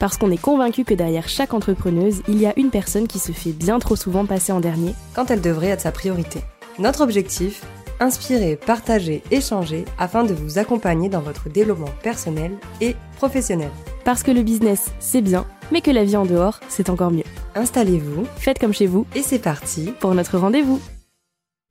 Parce qu'on est convaincu que derrière chaque entrepreneuse, il y a une personne qui se fait bien trop souvent passer en dernier quand elle devrait être sa priorité. Notre objectif Inspirer, partager, échanger afin de vous accompagner dans votre développement personnel et professionnel. Parce que le business, c'est bien, mais que la vie en dehors, c'est encore mieux. Installez-vous, faites comme chez vous, et c'est parti pour notre rendez-vous.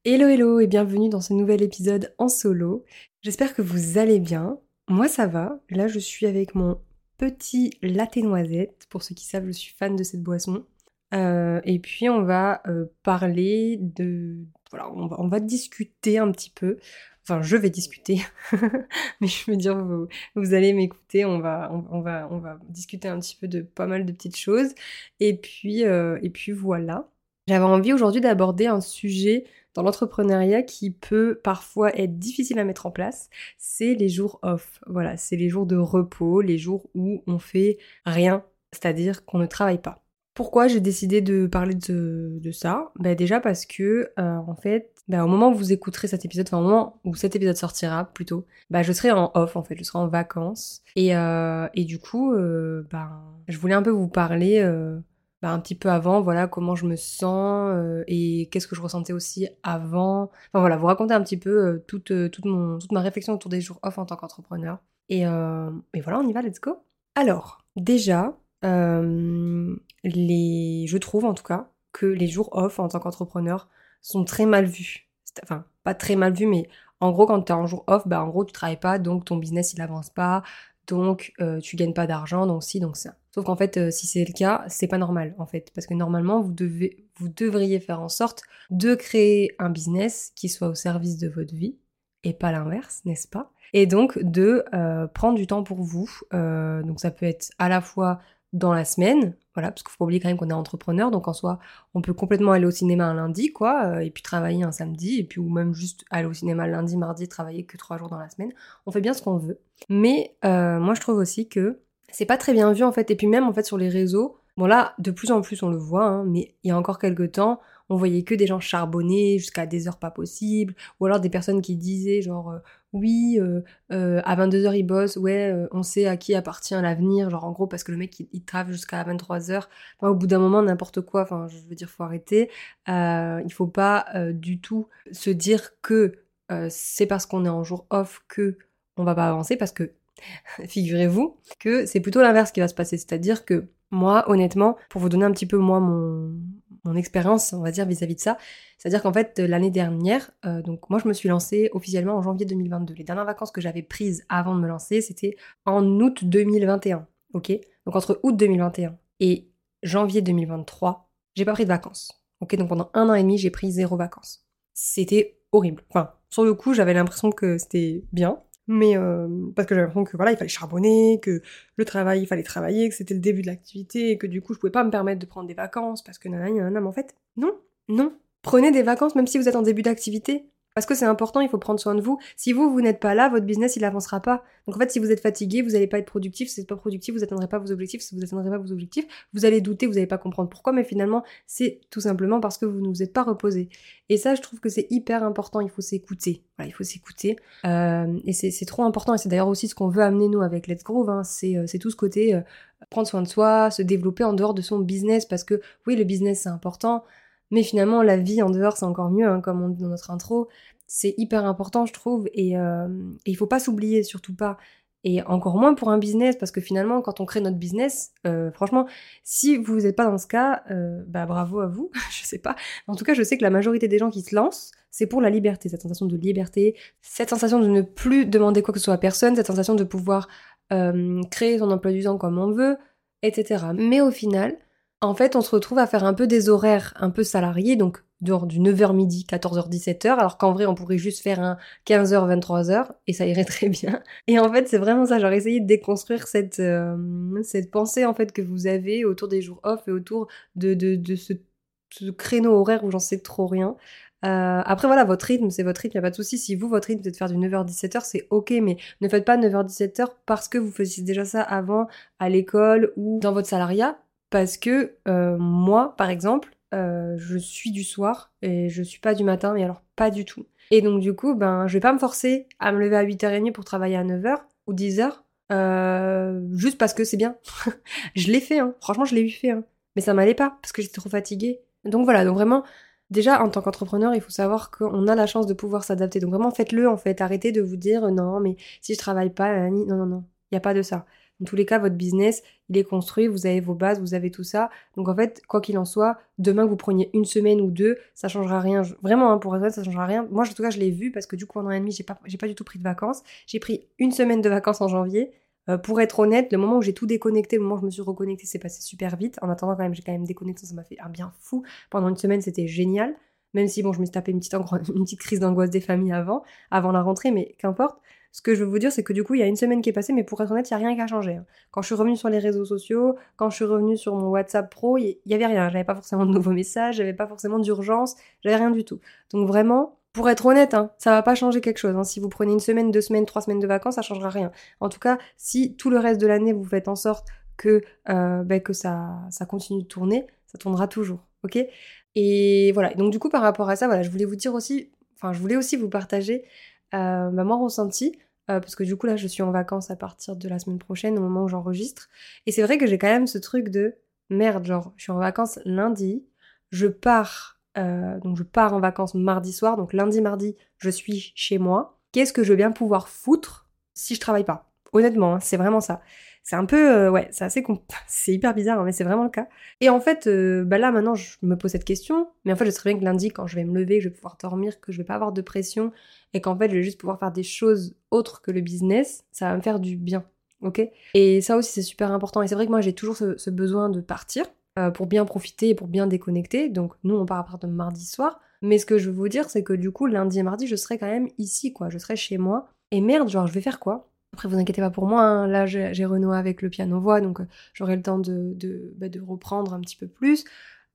Hello hello et bienvenue dans ce nouvel épisode en solo. J'espère que vous allez bien. Moi ça va. Là je suis avec mon petit latte noisette. Pour ceux qui savent, je suis fan de cette boisson. Euh, et puis on va euh, parler de... Voilà, on va, on va, discuter un petit peu. Enfin, je vais discuter. Mais je veux dire, vous, vous allez m'écouter. On va, on, va, on va discuter un petit peu de pas mal de petites choses. Et puis, euh, et puis voilà. J'avais envie aujourd'hui d'aborder un sujet dans l'entrepreneuriat qui peut parfois être difficile à mettre en place, c'est les jours off. Voilà, c'est les jours de repos, les jours où on fait rien, c'est-à-dire qu'on ne travaille pas. Pourquoi j'ai décidé de parler de, ça? Ben Déjà parce que, euh, en fait, ben au moment où vous écouterez cet épisode, enfin au moment où cet épisode sortira plutôt, ben je serai en off en fait, je serai en vacances. Et, euh, et du coup, euh, ben, je voulais un peu vous parler bah, un petit peu avant, voilà comment je me sens euh, et qu'est-ce que je ressentais aussi avant. Enfin voilà, vous raconter un petit peu euh, toute, euh, toute, toute ma réflexion autour des jours off en tant qu'entrepreneur. Et, et, voilà, on y va, let's go. Alors, déjà, les... je trouve en tout cas que les jours off en tant qu'entrepreneur sont très mal vus. Enfin, pas très mal vus, mais en gros, quand tu es en jour off, bah en gros, tu travailles pas, donc ton business il avance pas, donc tu gagnes pas d'argent, donc si, donc ça. Sauf qu'en fait, euh, si c'est le cas, c'est pas normal en fait, parce que normalement, vous devez, devriez faire en sorte de créer un business qui soit au service de votre vie et pas l'inverse, n'est-ce pas? Et donc de euh, prendre du temps pour vous. Euh, donc ça peut être à la fois dans la semaine, voilà, parce qu'il faut pas oublier quand même qu'on est entrepreneur, donc en soi, on peut complètement aller au cinéma un lundi, quoi, et puis travailler un samedi, et puis ou même juste aller au cinéma lundi, mardi, travailler que trois jours dans la semaine. On fait bien ce qu'on veut. Mais moi, je trouve aussi que c'est pas très bien vu en fait. Et puis même en fait sur les réseaux, bon là de plus en plus on le voit, hein, mais il y a encore quelques temps, on voyait que des gens charbonnés jusqu'à des heures pas possibles, ou alors des personnes qui disaient genre euh, oui euh, euh, à 22h ils bossent, ouais on sait à qui appartient l'avenir, genre en gros parce que le mec il, travaille jusqu'à 23h, enfin, au bout d'un moment n'importe quoi, enfin je veux dire faut arrêter, il faut pas du tout se dire que c'est parce qu'on est en jour off que on va pas avancer parce que figurez-vous que c'est plutôt l'inverse qui va se passer. C'est-à-dire que moi, honnêtement, pour vous donner un petit peu moi mon, mon expérience, on va dire, vis-à-vis de ça, c'est-à-dire qu'en fait, l'année dernière, euh, donc moi je me suis lancée officiellement en janvier 2022. Les dernières vacances que j'avais prises avant de me lancer, c'était en août 2021. Ok? Donc entre août 2021 et janvier 2023, j'ai pas pris de vacances. Ok? Donc pendant un an et demi, j'ai pris zéro vacances. C'était horrible. Enfin, sur le coup, j'avais l'impression que c'était bien, mais euh, parce que j'avais l'impression que voilà, il fallait charbonner, que le travail, il fallait travailler, que c'était le début de l'activité, et que du coup, je pouvais pas me permettre de prendre des vacances parce que nanana, nanana, mais en fait, non, non. Prenez des vacances même si vous êtes en début d'activité. Parce que c'est important, il faut prendre soin de vous. Si vous, vous n'êtes pas là, votre business, il avancera pas. Donc en fait, si vous êtes fatigué, vous n'allez pas être productif. Si vous n'êtes pas productif, vous n'atteindrez pas vos objectifs. Si vous n'atteindrez pas vos objectifs, vous allez douter, vous n'allez pas comprendre pourquoi. Mais finalement, c'est tout simplement parce que vous ne vous êtes pas reposé. Et ça, je trouve que c'est hyper important. Il faut s'écouter. Voilà, il faut s'écouter. Euh, et c'est trop important. Et c'est d'ailleurs aussi ce qu'on veut amener nous avec Let's Groove. Hein. Euh, c'est tout ce côté euh, prendre soin de soi, se développer en dehors de son business. Parce que oui, le business, c'est important. Mais finalement, la vie en dehors, c'est encore mieux, hein, comme on dit dans notre intro c'est hyper important, je trouve, et, euh, et il faut pas s'oublier, surtout pas. Et encore moins pour un business, parce que finalement, quand on crée notre business, euh, franchement, si vous n'êtes pas dans ce cas, euh, bah bravo à vous, je sais pas. En tout cas, je sais que la majorité des gens qui se lancent, c'est pour la liberté, cette sensation de liberté, cette sensation de ne plus demander quoi que ce soit à personne, cette sensation de pouvoir créer son emploi du temps comme on veut, etc. Mais au final, en fait, on se retrouve à faire un peu des horaires un peu salariés, donc dehors du 9h midi, 14h, 17h, alors qu'en vrai, on pourrait juste faire un 15h, 23h, et ça irait très bien. Et en fait, c'est vraiment ça, genre essayer de déconstruire cette, euh, cette pensée, en fait, que vous avez autour des jours off et autour de, de, ce, créneau horaire où j'en sais trop rien. Euh, après voilà, votre rythme, c'est votre rythme, y a pas de souci. Si vous, votre rythme, c'est de faire du 9h-17h, c'est ok, mais ne faites pas 9h-17h parce que vous faisiez déjà ça avant à l'école ou dans votre salariat. Parce que euh, moi, par exemple, euh, je suis du soir et je suis pas du matin, mais alors pas du tout. Et donc du coup, ben, je vais pas me forcer à me lever à 8h30 pour travailler à 9h ou 10h, euh, juste parce que c'est bien. je l'ai fait, hein. franchement je l'ai eu fait, hein. mais ça m'allait pas parce que j'étais trop fatiguée. Donc voilà, donc vraiment, déjà en tant qu'entrepreneur, il faut savoir qu'on a la chance de pouvoir s'adapter. Donc vraiment faites-le en fait, arrêtez de vous dire non mais si je travaille pas, non non non, il y a pas de ça. Dans tous les cas, votre business, il est construit, vous avez vos bases, vous avez tout ça. Donc en fait, quoi qu'il en soit, demain que vous preniez une semaine ou deux, ça changera rien. Vraiment, hein, pour être honnête, ça changera rien. Moi, en tout cas, je l'ai vu parce que du coup, pendant un an et demi, j'ai pas, pas du tout pris de vacances. J'ai pris une semaine de vacances en janvier. Euh, pour être honnête, le moment où j'ai tout déconnecté, le moment où je me suis reconnectée, c'est passé super vite. En attendant, quand même, j'ai quand même déconnecté, ça m'a fait un bien fou. Pendant une semaine, c'était génial. Même si, bon, je me suis tapé une petite, une petite crise d'angoisse des familles avant, avant la rentrée, mais qu'importe. Ce que je veux vous dire, c'est que du coup, il y a une semaine qui est passée, mais pour être honnête, il n'y a rien qui a changé. Hein. Quand je suis revenue sur les réseaux sociaux, quand je suis revenue sur mon WhatsApp pro, il n'y avait rien. J'avais pas forcément de nouveaux messages, j'avais pas forcément d'urgence, j'avais rien du tout. Donc vraiment, pour être honnête, hein, ça va pas changer quelque chose. Hein. Si vous prenez une semaine, deux semaines, trois semaines de vacances, ça changera rien. En tout cas, si tout le reste de l'année, vous faites en sorte que, euh, ben, ça, ça continue de tourner, ça tournera toujours. Ok? Et voilà. Donc du coup, par rapport à ça, voilà, je voulais vous dire aussi, enfin, je voulais aussi vous partager bah, mon ressenti, euh, parce que du coup là je suis en vacances à partir de la semaine prochaine au moment où j'enregistre. Et c'est vrai que j'ai quand même ce truc de merde, genre je suis en vacances lundi, je pars, euh, donc je pars en vacances mardi soir, donc lundi, mardi, je suis chez moi. Qu'est-ce que je vais bien pouvoir foutre si je travaille pas? Honnêtement, hein, c'est vraiment ça. C'est un peu, euh, ouais, c'est assez, c'est hyper bizarre, hein, mais c'est vraiment le cas. Et en fait, euh, bah là maintenant, je me pose cette question, mais en fait, je sais bien que lundi, quand je vais me lever, je vais pouvoir dormir, que je vais pas avoir de pression, et qu'en fait, je vais juste pouvoir faire des choses autres que le business, ça va me faire du bien, ok? Et ça aussi, c'est super important. Et c'est vrai que moi, j'ai toujours ce, besoin de partir euh, pour bien profiter et pour bien déconnecter. Donc, nous, on part à partir de mardi soir. Mais ce que je veux vous dire, c'est que du coup, lundi et mardi, je serai quand même ici, quoi. Je serai chez moi. Et merde, genre, je vais faire quoi? Après, vous inquiétez pas pour moi, hein. là j'ai renoué avec le piano-voix, donc euh, j'aurai le temps bah, de, reprendre un petit peu plus.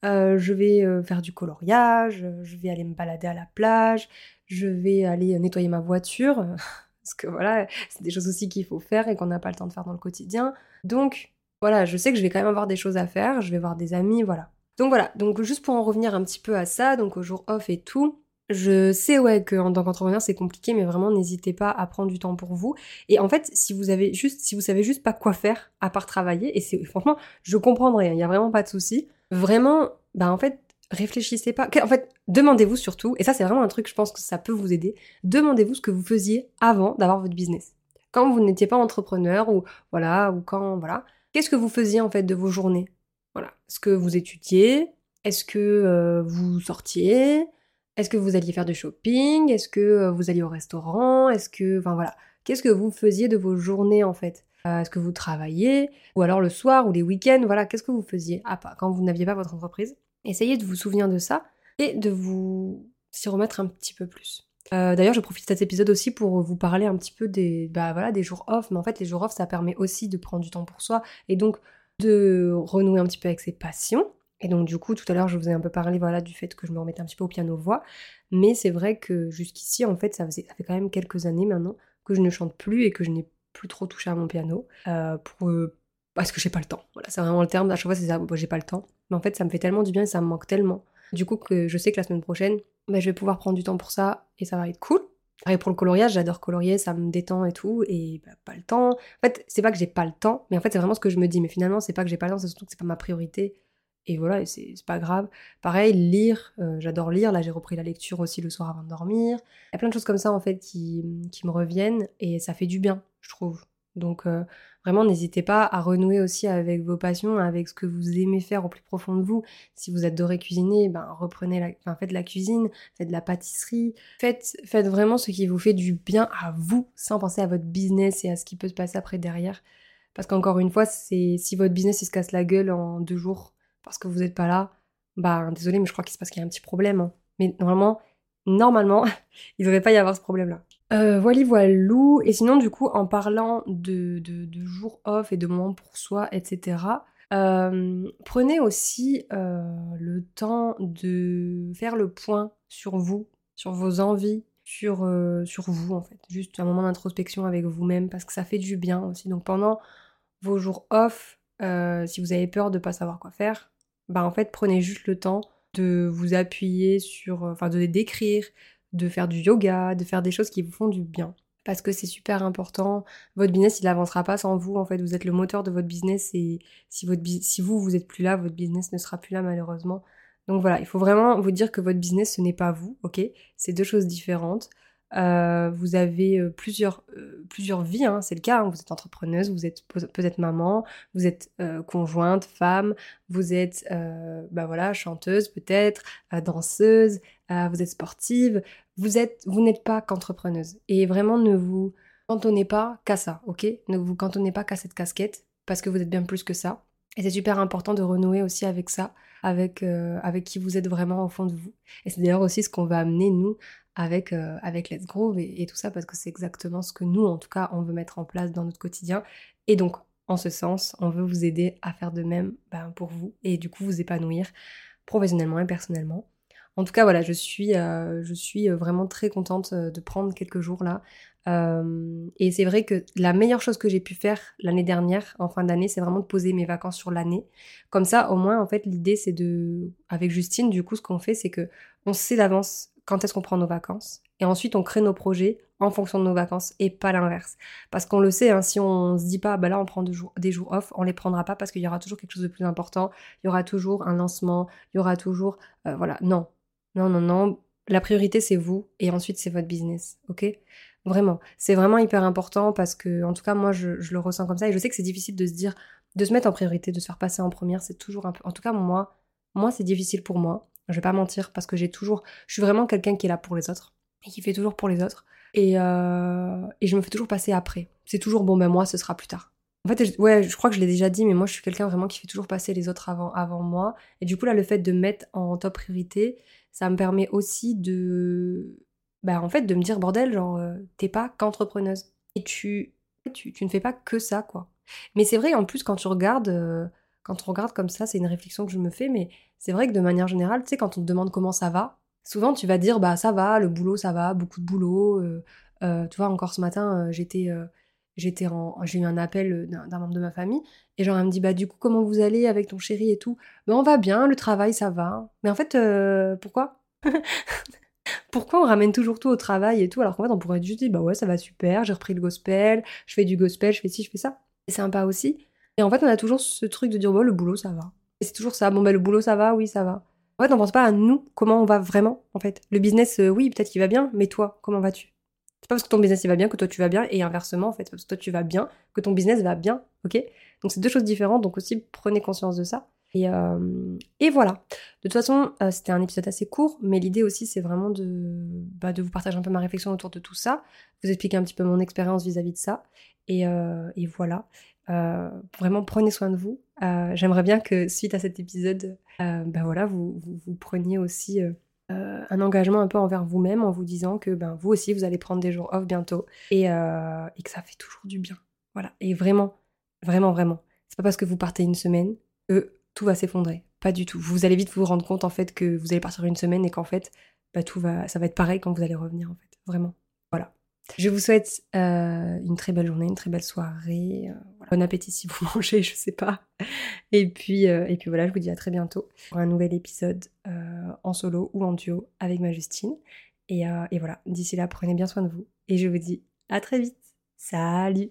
Euh, je vais euh, faire du coloriage, je vais aller me balader à la plage, je vais aller nettoyer ma voiture, parce que voilà, c'est des choses aussi qu'il faut faire et qu'on n'a pas le temps de faire dans le quotidien. Donc voilà, je sais que je vais quand même avoir des choses à faire, je vais voir des amis, voilà. Donc voilà, donc juste pour en revenir un petit peu à ça, donc au jour off et tout, je sais ouais qu'en tant qu'entrepreneur c'est compliqué, mais vraiment n'hésitez pas à prendre du temps pour vous. Et en fait, si vous avez juste, si vous savez juste pas quoi faire à part travailler, et c'est franchement, je comprendrai, il hein, y a vraiment pas de souci. Vraiment, bah en fait, réfléchissez pas. En fait, demandez-vous surtout, et ça c'est vraiment un truc, je pense que ça peut vous aider. Demandez-vous ce que vous faisiez avant d'avoir votre business. Quand vous n'étiez pas entrepreneur ou voilà, ou quand voilà, qu'est-ce que vous faisiez en fait de vos journées? Voilà, est-ce que vous étudiez? Est-ce que euh, vous sortiez? Est-ce que vous alliez faire du shopping? Est-ce que euh, vous alliez au restaurant? Est-ce que, enfin voilà, qu'est-ce que vous faisiez de vos journées en fait? Euh, Est-ce que vous travailliez Ou alors le soir ou les week-ends? Voilà, qu'est-ce que vous faisiez ah, quand vous n'aviez pas votre entreprise? Essayez de vous souvenir de ça et de vous s'y remettre un petit peu plus. Euh, d'ailleurs, je profite de cet épisode aussi pour vous parler un petit peu des, bah, voilà, des jours off. Mais en fait, les jours off, ça permet aussi de prendre du temps pour soi et donc de renouer un petit peu avec ses passions. Et donc du coup, tout à l'heure, je vous ai un peu parlé voilà, du fait que je me remettais un petit peu au piano-voix. Mais c'est vrai que jusqu'ici, en fait, ça, ça fait quand même quelques années maintenant que je ne chante plus et que je n'ai plus trop touché à mon piano. Euh, euh, parce que j'ai pas le temps. Voilà, c'est vraiment le terme. À chaque fois, c'est ça, j'ai pas le temps. Mais en fait, ça me fait tellement du bien et ça me manque tellement. Du coup, que je sais que la semaine prochaine, bah, je vais pouvoir prendre du temps pour ça et ça va être cool. Pareil pour le coloriage, j'adore colorier, ça me détend et tout, et bah, pas le temps. En fait, c'est pas que j'ai pas le temps, mais en fait, c'est vraiment ce que je me dis. Mais finalement, c'est pas que j'ai pas le temps, c'est surtout que c'est pas ma priorité et voilà, c'est pas grave. Pareil, lire, euh, j'adore lire. Là, j'ai repris la lecture aussi le soir avant de dormir. Il y a plein de choses comme ça, en fait, qui, qui me reviennent et ça fait du bien, je trouve. Donc, euh, vraiment, n'hésitez pas à renouer aussi avec vos passions, avec ce que vous aimez faire au plus profond de vous. Si vous adorez cuisiner, ben, reprenez la, faites de la cuisine, faites de la pâtisserie. Faites, faites vraiment ce qui vous fait du bien à vous, sans penser à votre business et à ce qui peut se passer après derrière. Parce qu'encore une fois, c'est si votre business il se casse la gueule en deux jours, parce que vous n'êtes pas là, bah désolé, mais je crois qu'il se passe qu'il y a un petit problème. hein. Mais normalement, normalement, il ne devrait pas y avoir ce problème-là. Euh, voilà, voilou. Et sinon, du coup, en parlant de, de, jours off et de moments pour soi, etc., euh, prenez aussi euh, le temps de faire le point sur vous, sur vos envies, sur, euh, sur vous en fait. Juste un moment d'introspection avec vous-même parce que ça fait du bien aussi. Donc pendant vos jours off, si vous avez peur de pas savoir quoi faire, bah en fait prenez juste le temps de vous appuyer sur, euh, enfin de décrire, de faire du yoga, de faire des choses qui vous font du bien. Parce que c'est super important. Votre business, il avancera pas sans vous. En fait, vous êtes le moteur de votre business et si, votre, si vous, vous êtes plus là, votre business ne sera plus là malheureusement. Donc voilà, il faut vraiment vous dire que votre business, ce n'est pas vous, ok? C'est deux choses différentes. Euh, vous avez euh, plusieurs, euh, plusieurs vies, hein, c'est le cas. hein. Vous êtes entrepreneuse, vous êtes peut- peut-être maman, vous êtes conjointe, femme, vous êtes bah voilà, chanteuse peut-être, danseuse, vous êtes sportive. Vous êtes, vous n'êtes pas qu'entrepreneuse. Et vraiment, ne vous cantonnez pas qu'à ça, ok? Ne vous cantonnez pas qu'à cette casquette parce que vous êtes bien plus que ça. Et c'est super important de renouer aussi avec ça, avec, euh, avec qui vous êtes vraiment au fond de vous. Et c'est d'ailleurs aussi ce qu'on va amener, nous, avec, euh, avec Let's Groove et, tout ça, parce que c'est exactement ce que nous, en tout cas, on veut mettre en place dans notre quotidien. Et donc, en ce sens, on veut vous aider à faire de même ben, pour vous et du coup vous épanouir professionnellement et personnellement. En tout cas, voilà, je suis, euh, vraiment très contente de prendre quelques jours là. Euh, et c'est vrai que la meilleure chose que j'ai pu faire l'année dernière, en fin d'année, c'est vraiment de poser mes vacances sur l'année. Comme ça, au moins, en fait, l'idée, c'est de, avec Justine, du coup, ce qu'on fait, c'est que on sait d'avance quand est-ce qu'on prend nos vacances. Et ensuite, on crée nos projets en fonction de nos vacances et pas l'inverse. Parce qu'on le sait, hein, si on se dit pas, bah là, on prend des jours, off, on les prendra pas parce qu'il y aura toujours quelque chose de plus important. Il y aura toujours un lancement, il y aura toujours, euh, voilà, non, non, non, non. La priorité, c'est vous et ensuite, c'est votre business, ok? Vraiment, c'est vraiment hyper important parce que, en tout cas, moi, je, le ressens comme ça et je sais que c'est difficile de se dire, de se mettre en priorité, de se faire passer en première, c'est toujours un peu. En tout cas, moi, moi, c'est difficile pour moi. Je vais pas mentir parce que j'ai toujours, je suis vraiment quelqu'un qui est là pour les autres et qui fait toujours pour les autres et euh, et je me fais toujours passer après. C'est toujours bon, ben moi, ce sera plus tard. En fait, ouais, je crois que je l'ai déjà dit, mais moi, je suis quelqu'un vraiment qui fait toujours passer les autres avant, avant moi. Et du coup, là, le fait de me mettre en top priorité, ça me permet aussi de, bah, en fait, de me dire, bordel, genre, euh, t'es pas qu'entrepreneuse. Et tu, tu, tu ne fais pas que ça, quoi. Mais c'est vrai, en plus, quand tu regardes, euh, quand on regarde comme ça, c'est une réflexion que je me fais, mais c'est vrai que de manière générale, tu sais, quand on te demande comment ça va, souvent tu vas dire, bah, ça va, le boulot, ça va, beaucoup de boulot. euh, euh, tu vois, encore ce matin, j'étais. j'étais en j'ai eu un appel d'un membre de ma famille et genre elle me dit bah du coup comment vous allez avec ton chéri et tout? Ben on va bien le travail ça va mais en fait pourquoi? pourquoi on ramène toujours tout au travail et tout alors qu'en fait on pourrait juste dire bah ouais ça va super j'ai repris le gospel je fais du gospel je fais ci je fais ça. C'est sympa aussi. Et en fait on a toujours ce truc de dire bon le boulot ça va. Et c'est toujours ça bon bah le boulot ça va oui ça va. En fait on pense pas à nous comment on va vraiment en fait. Le business euh, oui peut-être qu'il va bien mais toi comment vas-tu? C'est pas parce que ton business il va bien que toi tu vas bien et inversement en fait, parce que toi tu vas bien que ton business va bien, ok? Donc c'est deux choses différentes, donc aussi prenez conscience de ça. Et, euh, et voilà. De toute façon, euh, c'était un épisode assez court, mais l'idée aussi c'est vraiment de, bah, de vous partager un peu ma réflexion autour de tout ça, vous expliquer un petit peu mon expérience vis-à-vis de ça. Et, euh, voilà. Vraiment prenez soin de vous. J'aimerais bien que suite à cet épisode, bah voilà, vous, preniez aussi un engagement un peu envers vous-même en vous disant que ben, vous aussi, vous allez prendre des jours off bientôt et, et que ça fait toujours du bien. Voilà. Et vraiment, vraiment, vraiment, c'est pas parce que vous partez une semaine que tout va s'effondrer. Pas du tout. Vous allez vite vous rendre compte en fait que vous allez partir une semaine et qu'en fait, bah, tout va, ça va être pareil quand vous allez revenir en fait. Vraiment. Voilà. Je vous souhaite euh, une très belle journée, une très belle soirée. euh. Bon appétit si vous mangez, je sais pas. Et puis, euh, et puis voilà, je vous dis à très bientôt pour un nouvel épisode en solo ou en duo avec ma Justine. Et voilà, d'ici là, prenez bien soin de vous. Et je vous dis à très vite. Salut